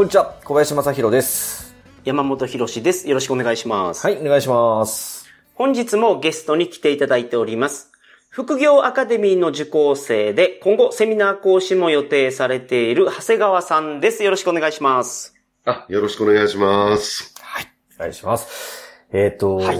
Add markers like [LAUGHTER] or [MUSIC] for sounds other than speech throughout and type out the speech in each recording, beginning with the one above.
こんにちは、小林正宏です。山本博史です。よろしくお願いします。はい、お願いします。本日もゲストに来ていただいております。副業アカデミーの受講生で、今後セミナー講師も予定されている長谷川さんです。よろしくお願いします。あ、よろしくお願いします。お願いします。えっ、と、はい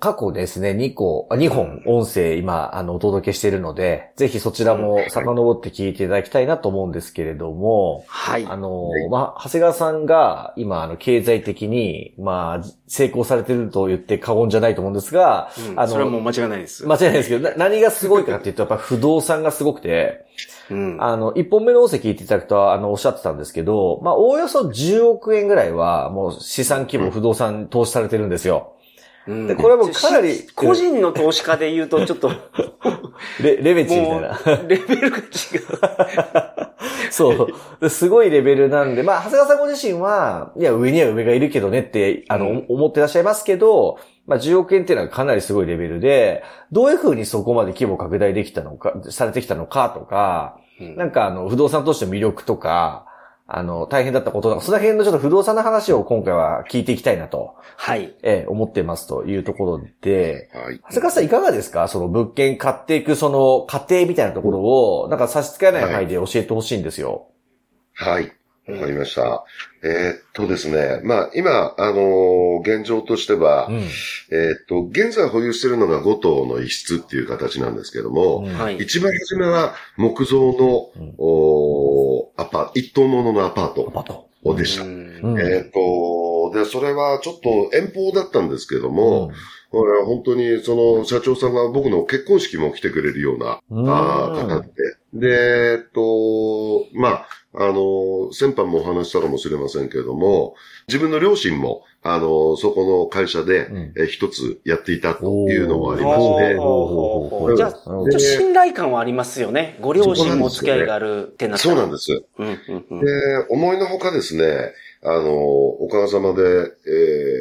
過去ですね、2個、あ2本音声今、あの、お届けしているので、ぜひそちらも遡って聞いていただきたいなと思うんですけれども、はい。あの、はいまあ、長谷川さんが今、あの、経済的に、まあ、成功されてると言って過言じゃないと思うんですが、うんそれはもう間違いないです。間違いないですけど、な何がすごいかっていうと、やっぱ不動産がすごくて、うん。あの、一本目の音声聞いていただくと、あの、おっしゃってたんですけど、まあ、おおよそ10億円ぐらいは、もう資産規模、不動産投資されてるんですよ。うんでこれはもうかなりし個人の投資家で言うと、ちょっと、[LAUGHS] レレベチみたもいな。う、レベルが違う。そう。ですごいレベルなんで、まあ、長谷川さんご自身は、いや、上には上がいるけどねって、あの、うん思ってらっしゃいますけど、まあ、10億円っていうのはかなりすごいレベルで、どういうふうにそこまで規模拡大できたのか、されてきたのかとか、なんかあの、不動産としての魅力とか、あの、大変だったこととか、その辺のちょっと不動産の話を今回は聞いていきたいなと、はい。ええ、思ってますというところで、はい。長谷川さんいかがですか？その物件買っていくその過程みたいなところを、なんか差し支えない範囲で教えてほしいんですよ。はい。わかりました。えーっとですね。まあ、今、あのー現状としては、うん。えーっと、現在保有しているのが5棟の一室っていう形なんですけども、うんはい。一番初めは木造の、うんおーアパ、一棟もののアパートパト。でした。うんうんえーっと、で、それはちょっと遠方だったんですけども、これは本当にその社長さんが僕の結婚式も来てくれるような、うんあー方で。で、えっと、まあ、あの、先般もお話したかもしれませんけれども、自分の両親も、あの、そこの会社で、うん。え一つやっていたというのもありまして、じゃあ、ちょうんっと信頼感はありますよね。ご両親もお付き合いがあるってなったら。そうなんです。うんうんうん。で、思いのほかですね、あの、おかげさまで、え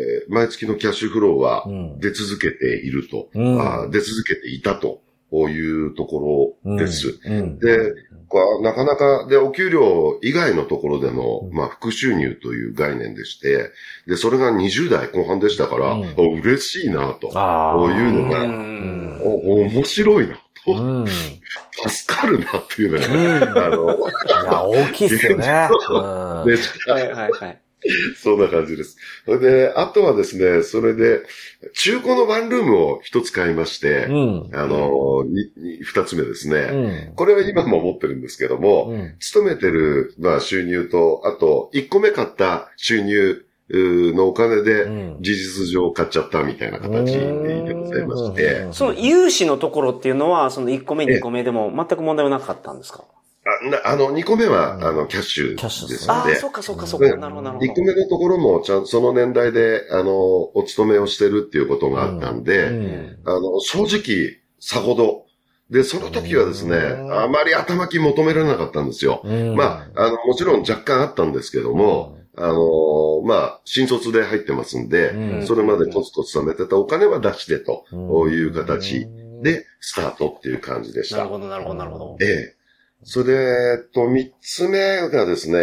ー毎月のキャッシュフローはうん。出続けていると、うん。あー出続けていたというところです。うん。で、こうなかなか、で、お給料以外のところでの、まあ、副収入という概念でして、で、それが20代後半でしたから、うんお嬉しいなと、ああ。こういうのうが、んお面白いなうと、ん。い助かるなっていうのが、うんあの、や、大きいっすよね。[LAUGHS] うんではいはいはい。[LAUGHS] そんな感じです。それで、あとはですね、それで、中古のワンルームを一つ買いまして、うん。あの、二つ目ですね。うん。これは今も持ってるんですけども、うん。勤めてる、まあ、収入と、あと、1個目買った収入のお金で、うん。事実上買っちゃったみたいな形でございまして、うん。その融資のところっていうのは、その1個目、ええ2個目でも全く問題はなかったん。ですかあなあの、2個目は、うんあの、キャッシュキャッシュですのでああ、、そっかそっかそっでか。なるほどなるほ1個目のところも、ちゃんその年代で、あの、お勤めをしてるっていうことがあったんで、うんあの、正直、さほど。で、その時はですね、うんあまり頭金求められなかったんですよ。うんまあ、あの、もちろん若干あったんですけども、あのまあ、新卒で入ってますんで、うんそれまでコツコツ貯めてたお金は出してと、いう形でスタートっていう感じでした。なるほどなるほどなるほど。ええ。それで、えっと、三つ目がですね、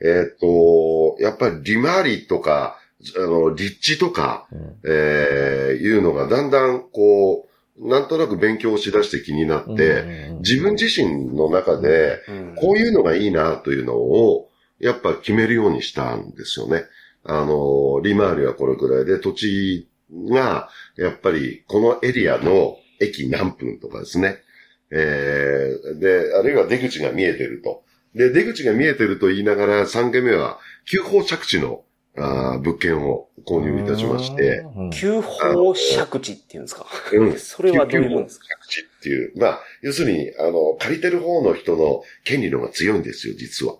うんえっと、やっぱり利回りとか、あの、立地とか、うんえーいうのがだんだんこう、なんとなく勉強しだして気になって、うん自分自身の中で、うんこういうのがいいなというのを、やっぱ決めるようにしたんですよね。あの、利回りはこれくらいで、土地が、やっぱりこのエリアの駅何分とかですね。えーで、あるいは出口が見えてると。で、出口が見えてると言いながら、3軒目は、急方着地のあー物件を購入いたしまして、うん急方借地っていうんですか？うん [LAUGHS] それはどういうもんですか？着地っていう。まあ、要するに、あの、借りてる方の人の権利の方が強いんですよ、実は。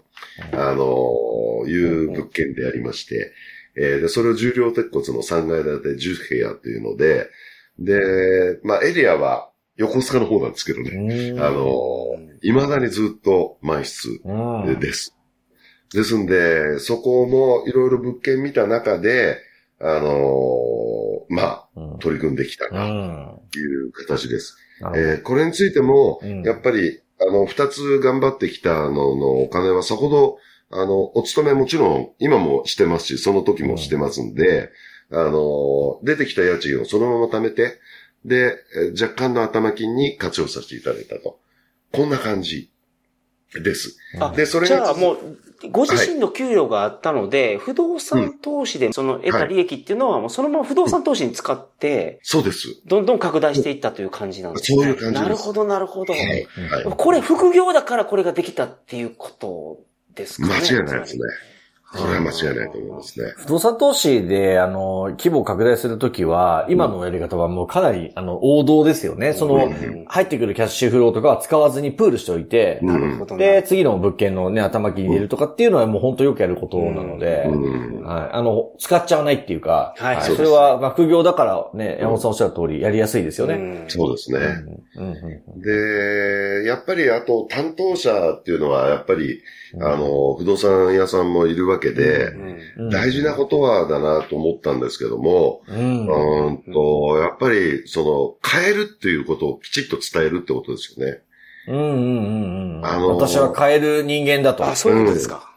あの、いう物件でありまして、えーで、それを重量鉄骨の3階建て10部屋っていうので、で、まあ、エリアは横須賀の方なんですけどね、あの、未だにずっと満室うん。です。ですんで、そこもいろいろ物件見た中で、あのまあ、うん。取り組んできたうな、ん。という形です。えーこれについても、うん。やっぱり、あの、二つ頑張ってきたののお金はさほど、あの、お勤めもちろん今もしてますし、その時もしてますんで、あの、出てきた家賃をそのまま貯めて、で、えー若干の頭金に活用させていただいたと。こんな感じです。あで、それじゃあう、もう、ご自身の給与があったので、不動産投資でその得た利益っていうのは、もうそのまま不動産投資に使って、そうです。どんどん拡大していったという感じなんですね。そういう感じですなるほど、なるほど。はい。はい。これ副業だからこれができたっていうことですかね。間違いないですね。これは間違いないと思いますね。不動産投資で、あの、規模を拡大するときは、今のやり方はもうかなり、あの、王道ですよね。そのうん、入ってくるキャッシュフローとかは使わずにプールしておいて、なるほどで、ね。次の物件のね、頭金に入れるとかっていうのはもう本当よくやることなので、うん。はい。あの、使っちゃわないっていうか、はいそれは、まあ、副業だからね、山本さんおっしゃる通り、やりやすいですよね。うんそうですね。うんうんで、やっぱりあと担当者っていうのは、やっぱり、あの、不動産屋さんもいるわけで、うんうん大事なことはだなと思ったんですけども、うんうーんと、やっぱり、その、変えるっていうことをきちっと伝えるってことですよね。うんうんうんうん。あのー私は変える人間だと。あ、そういうことですか。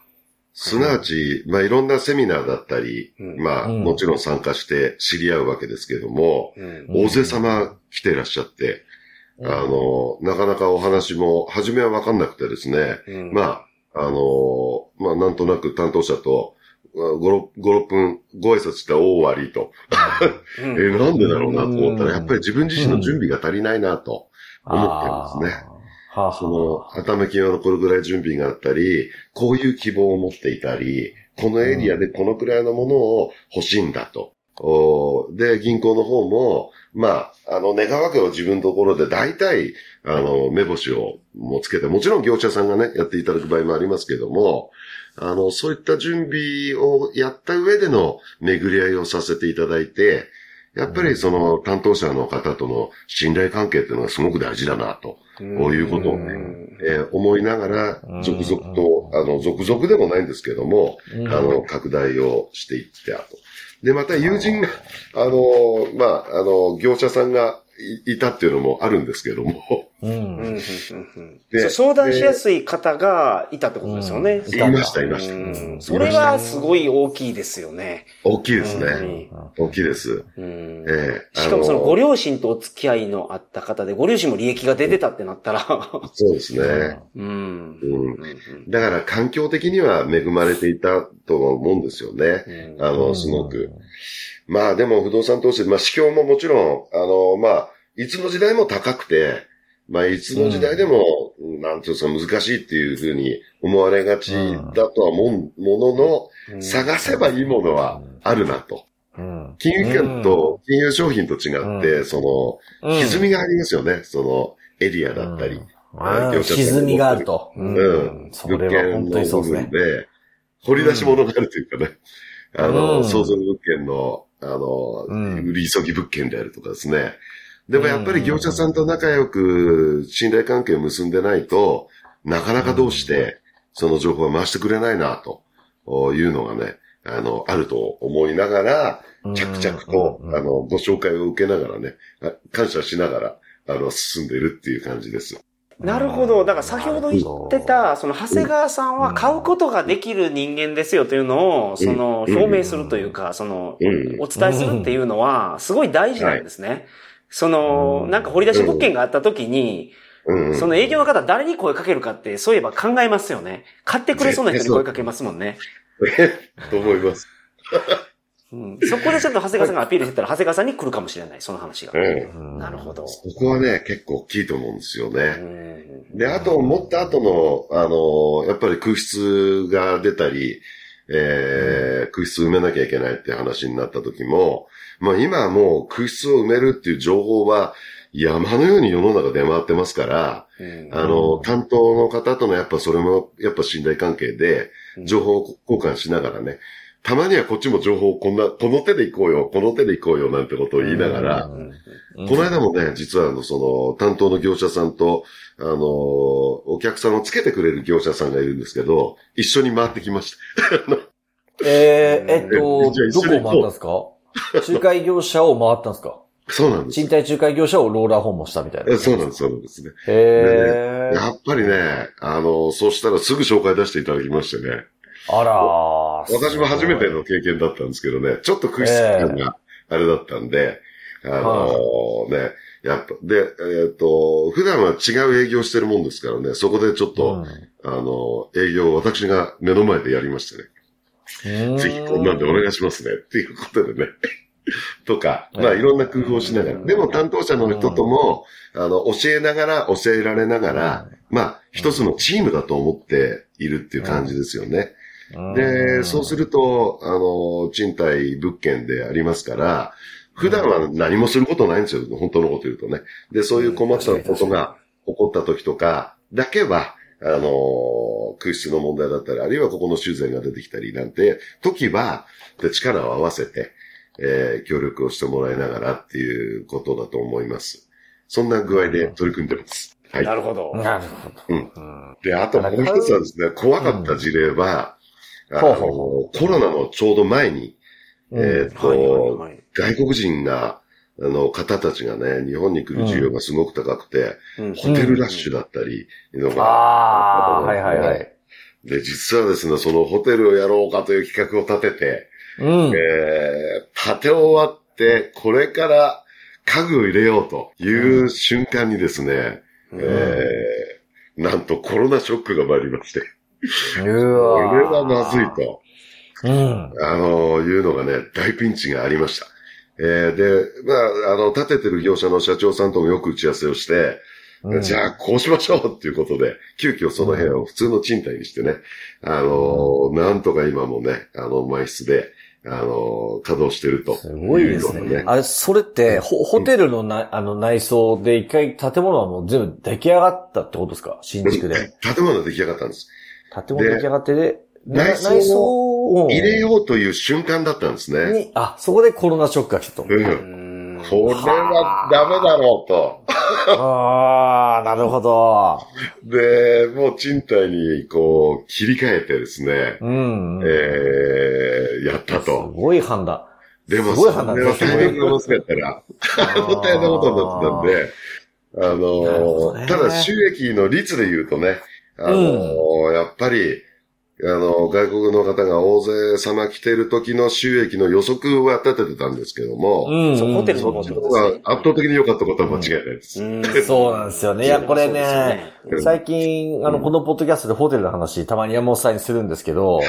すなわち、まあ、いろんなセミナーだったり、うんまあ、うんもちろん参加して知り合うわけですけども、うんうん大勢様来ていらっしゃって、あの、なかなかお話も、初めはわかんなくてですね、うんまあ、あの、まあ、なんとなく担当者と、5、6 5 6分ご挨拶して大終わりと。うん [LAUGHS] え、なんでだろうなと思ったうんら、やっぱり自分自身の準備が足りないなと思ってますね。はあその、頭金はこれぐらい準備があったり、こういう希望を持っていたり、このエリアでこのくらいのものを欲しいんだと。おで、銀行の方も、まあ、あの、願わけを自分のところで大体、あの、目星をもつけて、もちろん業者さんがね、やっていただく場合もありますけども、あの、そういった準備をやった上での巡り合いをさせていただいて、やっぱりその担当者の方との信頼関係っていうのがすごく大事だなと。こういうことをねん。えー思いながらうん、続々と、あの、続々でもないんですけども、うん。あの、拡大をしていってあと。で、また友人が、あの、まあ、あの、業者さんがいいたっていうのもあるんですけども、うんで相談しやすい方がいたってことですよね。うんいました、いました。うんそれはすごい大きいですよね。大きいですね。うん大きいです。うんええしかもそのあご両親とお付き合いのあった方で、ご両親も利益が出てたってなったら、そうですね。うん。うん。うんだから環境的には恵まれていたと思うんですよね。うんあの、すごく。まあでも不動産投資、まあ市況ももちろん、あの、まあ、いつの時代も高くて、まあいつの時代でも、なんていうんですか難しいっていうふうに思われがちだとは思うものの、うん探せばいいものはあるなと。うん金融機関と金融商品と違って、うんその、歪みがありますよね。その、エリアだったり。あー業者さんが歪みがあると。うんうん。物件の部分で、掘り出し物があるというかね。あの、うん創造物件の、あの、うん売り急ぎ物件であるとかですね。でもやっぱり業者さんと仲良く信頼関係を結んでないと、なかなかどうして、その情報は回してくれないな、というのがね、あの、あると思いながら、着々と、うんあの、ご紹介を受けながらね、あ感謝しながら、あの、進んでいるっていう感じです。なるほど。だから先ほど言ってた、その長谷川さんは買うことができる人間ですよというのを、その、うん表明するというか、その、うん。お伝えするっていうのは、すごい大事なんですね。その、なんか掘り出し物件があった時に、うん。その営業の方誰に声かけるかって、そういえば考えますよね。買ってくれそうな人に声かけますもんね。[LAUGHS] と思います。うん、そこでちょっと長谷川さんがアピールしてたら、長谷川さんに来るかもしれない、その話が。うん。なるほど。そこはね、結構大きいと思うんですようね。ん。で、あと、持った後の、あの、やっぱり空室が出たり、えー、空室埋めなきゃいけないって話になった時も、まあ今はもう空室を埋めるっていう情報は、山のように世の中出回ってますから、あの、担当の方とのやっぱそれも、やっぱ信頼関係で、情報交換しながらね、たまにはこっちも情報をこんな、この手で行こうよ、この手で行こうよ、なんてことを言いながら、この間もね、実はあの、その、担当の業者さんと、あの、お客さんをつけてくれる業者さんがいるんですけど、一緒に回ってきました。[LAUGHS] えー、えっと、どこを回ったんですか？仲介業者を回ったんですか？そうなんです。賃貸仲介業者をローラー訪問したみたいな。えそうなんです、そうなんですね。へー。やっぱりね、あの、そうしたらすぐ紹介出していただきましてね。あらー。私も初めての経験だったんですけどね、ちょっと食いつき感があれだったんで、あのね、やっぱ、で、えっ、と、普段は違う営業してるもんですからね、そこでちょっと、あの、営業を私が目の前でやりましてね、うん。ぜひこんなんでお願いしますね、っていうことでね。[LAUGHS] とか、まあいろんな工夫をしながら。でも担当者の人とも、あの、教えながら、教えられながら、まあ一つのチームだと思っているっていう感じですよね。で、そうすると、あの、賃貸物件でありますから、普段は何もすることないんですよ。本当のこと言うとね。で、そういう困ったことが起こった時とか、だけは、あの、空室の問題だったり、あるいはここの修繕が出てきたりなんて、時は、で力を合わせて、えー協力をしてもらいながらっていうことだと思います。そんな具合で取り組んでます。はい。なるほど。なるほど。うんで、あともう一つはですね、怖かった事例は、あのほうほうほコロナのちょうど前に、えっ、と、はいはいはい。外国人が、あの、方たちがね、日本に来る需要がすごく高くて、うん。ホテルラッシュだったり、いうのが、ああ、はいはいはい。で、実はですね、そのホテルをやろうかという企画を立てて、うん。えー、建て終わって、これから家具を入れようという瞬間にですね、えー、なんとコロナショックが参りまして、うこれはまずいと。と。うん。あの、いうのがね、大ピンチがありました。えーで、まあ、あの、建ててる業者の社長さんともよく打ち合わせをして、じゃあ、こうしましょうっていうことで、急遽その部屋を普通の賃貸にしてね、あの、なんとか今もね、あの、満室で、あの、稼働してると。すごいですね。あれ、それって、ホホテルのな、あの内装で一回建物はもう全部出来上がったってことですか？新築で。建物が出来上がったんです。建物出来上がってで、な内装をを入れようという瞬間だったんですね。に、あ、そこでコロナショックが来たと。うん。うんこれはダメだろうと。ああ、なるほど。で、もう賃貸にこう切り替えてですね、うん。えー、やったすと。ごい判断。でも、すごい判断それはタイミングが遅かったら、あの大変なことになってたんで、あなるほどねの、ただ収益の率で言うとね、あの、やっぱり、あの、外国の方が大勢様来てる時の収益の予測は立ててたんですけども、うん。そうホテルの方が圧倒的に良かったことは間違いないです。うんそうなんですよね。いや、これね、うん最近、あの、このポッドキャストでホテルの話、たまに山本さんにするんですけど、はい。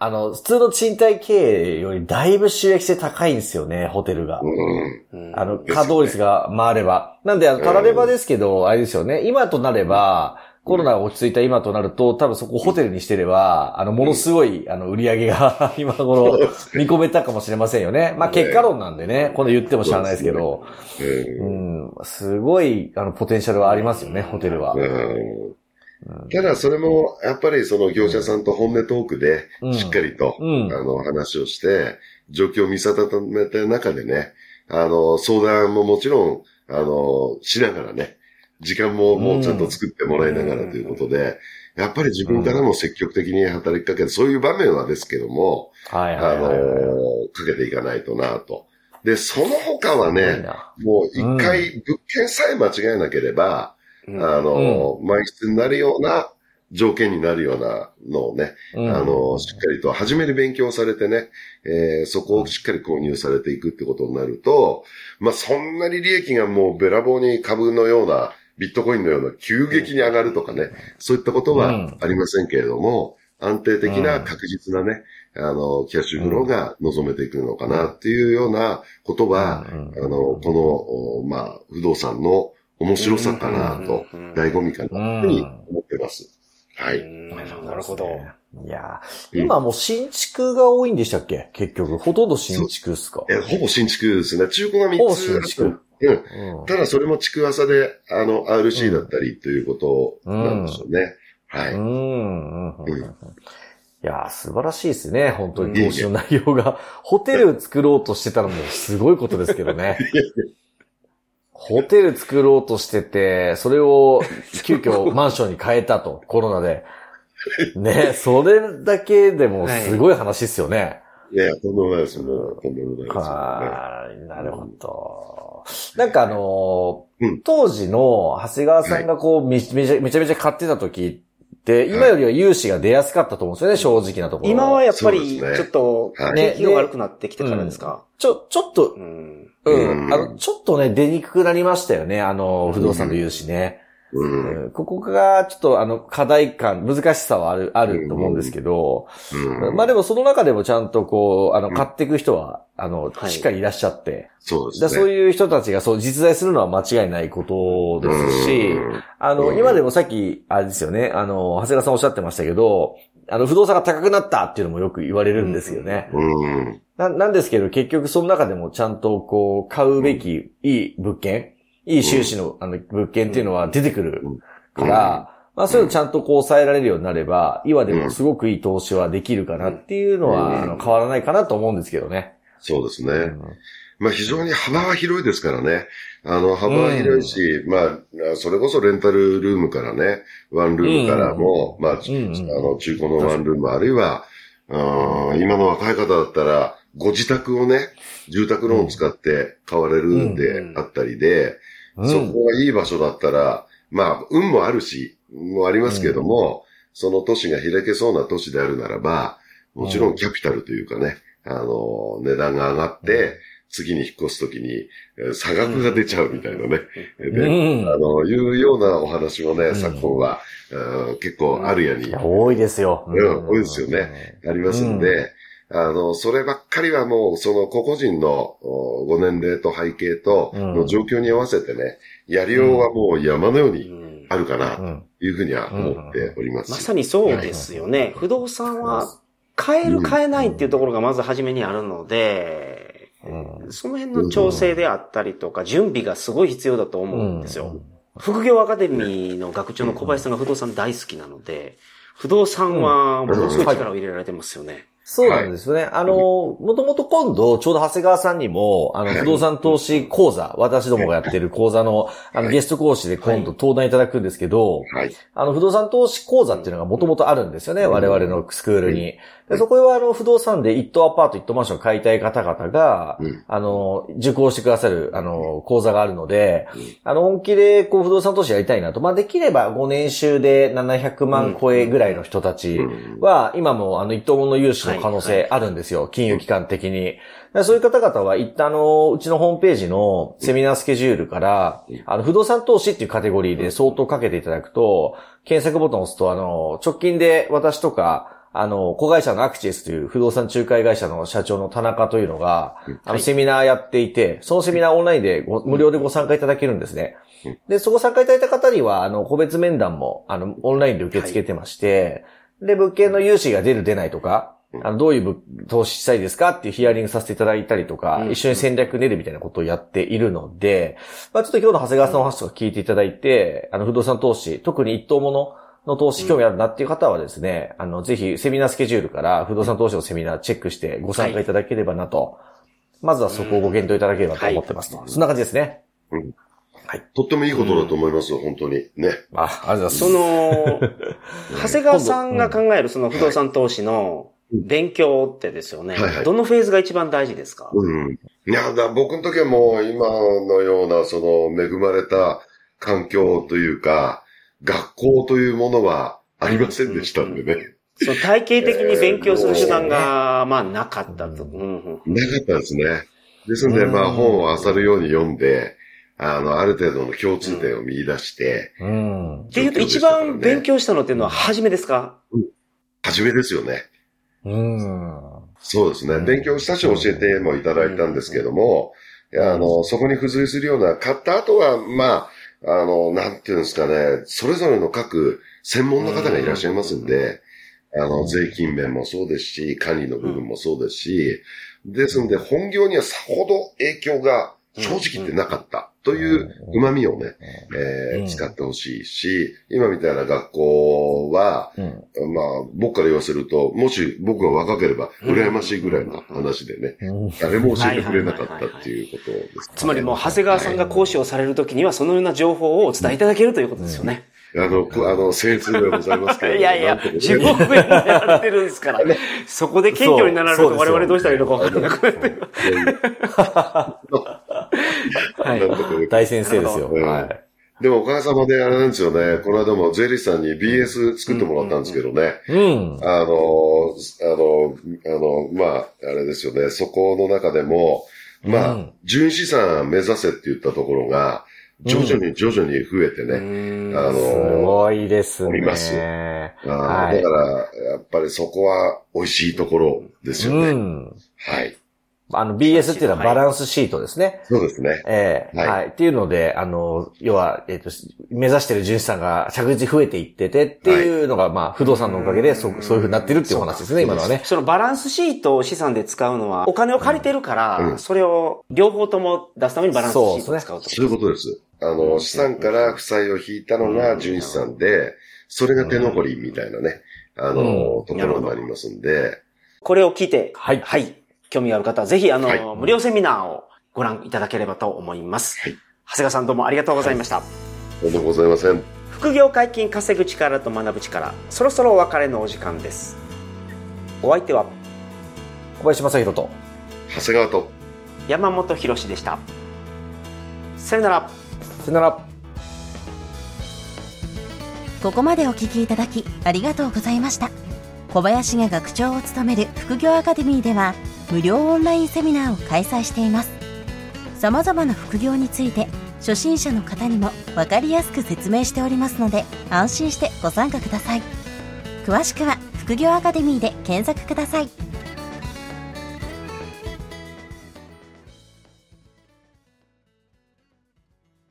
あの、普通の賃貸経営よりだいぶ収益性高いんですよね、ホテルが。うん。うんあの、稼働率が回れば。なんで、あの、たらればですけど、あれですよね。今となれば、コロナが落ち着いた今となると、多分そこホテルにしてれば、あの、ものすごい、あの、売り上げが [LAUGHS] 今頃見込めたかもしれませんよね。まあ、結果論なんでね、この言っても知らないですけど、うんうん、すごい、あの、ポテンシャルはありますよね、ホテルは。うん。ただ、それも、やっぱりその業者さんと本音トークでうん、しっかりと、うん。あの、話をして、状況を見定めた中でね、あの、相談ももちろん、あの、しながらね、時間ももうちゃんと作ってもらいながらということで、やっぱり自分からも積極的に働きかけて、そういう場面はですけども、はいあのはいはい。はい。かけていかないとなと。で、その他はね、な。もう一回物件さえ間違えなければ、うん。あの、満室になるような条件になるようなのをね、うん。あの、しっかりと初めに勉強されてね、えーそこをしっかり購入されていくってことになると、まあ、そんなに利益がもうべらぼうに株のような、ビットコインのような急激に上がるとかね、そういったことはうん。ありませんけれども、安定的うなん。確実なね、あの、キャッシュフローが望めていくのかなっていうようなことは、うん。あの、この、おまあ、不動産の面白さかなと、うん。醍醐味かなというふうに思ってます。はい。うん。なるほど。いやー今もう新築が多いんでしたっけ？結局。ほとんど新築っすか？え、ほぼ新築ですね。中古が3ほぼつ新築。うん。うんただそれも築浅で、あの、RC だったりということなんでしょうね。はい。うんうんうんうんいやー素晴らしいですね。本当に投資の内容が。ホテル作ろうとしてたのもすごいことですけどね。[LAUGHS] ホテル作ろうとしてて、それを急遽マンションに変えたと、コロナで。[LAUGHS] ね、それだけでもすごい話ですよね。いやいや、とんでもないです。もう、とんでもないですよね。はい、なるほど。なんかあのーうん当時の長谷川さんがこう、めめちゃめちゃめちゃ買ってた時って、今よりは融資が出やすかったと思うんですよね、正直なところ。今はやっぱり、ちょっと、はい景気が悪くなってきてからですか？ちょ、ちょっとう、ん。うん、うんあの、ちょっとね、出にくくなりましたよね、あの、不動産の融資ね。うん。うんここが、ちょっとあの、課題感、難しさはある、あると思うんですけど、うん。まあでもその中でもちゃんとこう、あの、うん買っていく人は、あの、はいしっかりいらっしゃって、そうですね。だそういう人たちがそう実在するのは間違いないことですし、うんあの、うん今でもさっき、あれですよね、あの、長谷川さんおっしゃってましたけど、あの、不動産が高くなったっていうのもよく言われるんですよね。うん。な、なんですけど、結局その中でもちゃんとこう、買うべきいい物件、いい収支の、あの、物件っていうのは出てくるから、まあそういうのちゃんとこう抑えられるようになれば、今でもすごくいい投資はできるかなっていうのは、うん。あの変わらないかなと思うんですけどね。そうですね。うん。まあ非常に幅は広いですからね。あの、幅は広いし、まあ、それこそレンタルルームからね、ワンルームからも、まあ、あの、中古のワンルーム、あるいは、うん今の若い方だったら、ご自宅をね、住宅ローン使って買われるんであったりで、うん。そこがいい場所だったら、まあ、運もあるし、もありますけども、その都市が開けそうな都市であるならば、もちろんキャピタルというかね、あの、値段が上がって、次に引っ越すときに、えー差額が出ちゃうみたいなね。うで、ん。あの、いうようなお話もね、ん。昨今は、うん結構あるやに。多いですよ。うん多いですよね。ありますんで、あの、そればっかりはもう、その個々人のおご年齢と背景とうんの状況に合わせてね、やりようはもう山のよううにんあるかな、とうんいうふうには思っております。まさにそうですよね。不動産は、買える買えないっていうところがまず初めにあるので、うんその辺の調整であったりとか、準備がすごい必要だと思うんですよ。副業アカデミーの学長の小林さんが不動産大好きなので、不動産はものすごい力を入れられてますよね。そうなんですよね。あの、もともと今度、ちょうど長谷川さんにも、あの、はい不動産投資講座、私どもがやってる講座の、あの、はいゲスト講師で今度登壇いただくんですけど、はい。あの、不動産投資講座っていうのがもともとあるんですよね、我々のスクールに。でそこは、あの、不動産で一棟アパート、一棟マンションを買いたい方々が、うん。あの、受講してくださる、あの、講座があるのでうん、あの、本気で、こう、不動産投資やりたいなと。まあ、できれば5年収で700万超えぐらいの人たちは、今も、あの、一棟もの融資の可能性あるんですよ、金融機関的に。でそういう方々は、一旦、あの、うちのホームページのセミナースケジュールから、あの、不動産投資っていうカテゴリーで相当かけていただくと、検索ボタンを押すと、あの、直近で私とか、あの、子会社のアクチエスという不動産仲介会社の社長の田中というのが、あの、セミナーやっていて、そのセミナーオンラインでご無料でご参加いただけるんですね。で、そこ参加いただいた方には、あの、個別面談も、あの、オンラインで受け付けてまして、で、物件の融資が出る出ないとか、あの、どういう物投資したいですかっていうヒアリングさせていただいたりとか、うん。一緒に戦略練るみたいなことをやっているので、まあちょっと今日の長谷川さんの話とか聞いていただいて、あの、不動産投資、特に一等ものの投資興味あるなっていう方はですね、あの、ぜひセミナースケジュールから不動産投資のセミナーチェックしてご参加いただければなと、まずはそこをご検討いただければと思ってますと。そんな感じですね。とってもいいことだと思いますよ、本当に。ね。あ、ありがとうございます。その、[LAUGHS] 長谷川さんが考えるその不動産投資の勉強ってですよねはいはい。どのフェーズが一番大事ですか？うん。いや、だ僕の時はもう今のような、その恵まれた環境というか、学校というものはありませんでしたんでね。その体系的に勉強する手段が、まあなかったと。うんうんなかったですね。ですので、うんまあ本を漁るように読んで、あの、ある程度の共通点を見出して、うん。っていうと一番勉強したのっていうのは初めですか？初めですよね。うん。そうですね。うん勉強したし教えてもいただいたんですけども、あの、そこに付随するような、買った後は、まあ、あの、なんていうんですかね、それぞれの各専門の方がいらっしゃいますんで、あの、税金面もそうですし、管理の部分もそうですし、ですんで、本業にはさほど影響が正直言ってなかったという旨味をね、えー、使ってほしいし、今みたいな学校は、まあ、僕から言わせると、もし僕が若ければ、羨ましいぐらいの話でね、誰も教えてくれなかったっていうことです、つまりもう、長谷川さんが講師をされるときには、そのような情報をお伝えいただけるということですよね。あの、あの、精通でございますけど、[LAUGHS] いやいや、地獄でやられてるんですから。[LAUGHS] そこで謙虚になられると我々どうしたらいいのか分からなくなって [LAUGHS] はい。大先生ですよ。はい。でもおかげさまであれなんですよね。この間も税理士さんに BS 作ってもらったんですけどね。うん。あの、あの、あの、まあ、あれですよね。そこの中でも、まあ、純資産目指せって言ったところが、徐々に徐々に増えてね。うん、あの、すごいですね。おります。あはい、だから、やっぱりそこは美味しいところですよね。うん、はい。あの BS っていうのはバランスシートですね。そうですね。ええー、はい、はい。っていうので、あの、要は、えっ、ー、と、目指してる純資産が着実に増えていっててっていうのが、はい、まあ、不動産のおかげでそ、そういうふうになってるっていう話ですね、今のはね。そのバランスシートを資産で使うのは、お金を借りてるから、うん、それを両方とも出すためにバランスシートを使うと。そういうことです。あの、資産から負債を引いたのが純資産で、それが手残りみたいなね、あの、ところもありますんで。これを聞いて、はい。はい。興味がある方はぜひ、あの、はい、無料セミナーをご覧いただければと思います。はい。長谷川さんどうもありがとうございました。はい、とんでもございません。副業解禁稼ぐ力と学ぶ力、そろそろお別れのお時間です。お相手は、小林正宏と、長谷川と、山本博史でした。さよなら。さよなら。ここまでお聞きいただきありがとうございました。小林が学長を務める副業アカデミーでは、無料オンラインセミナーを開催しています。様々な副業について、初心者の方にも分かりやすく説明しておりますので、安心してご参加ください。詳しくは、副業アカデミーで検索ください。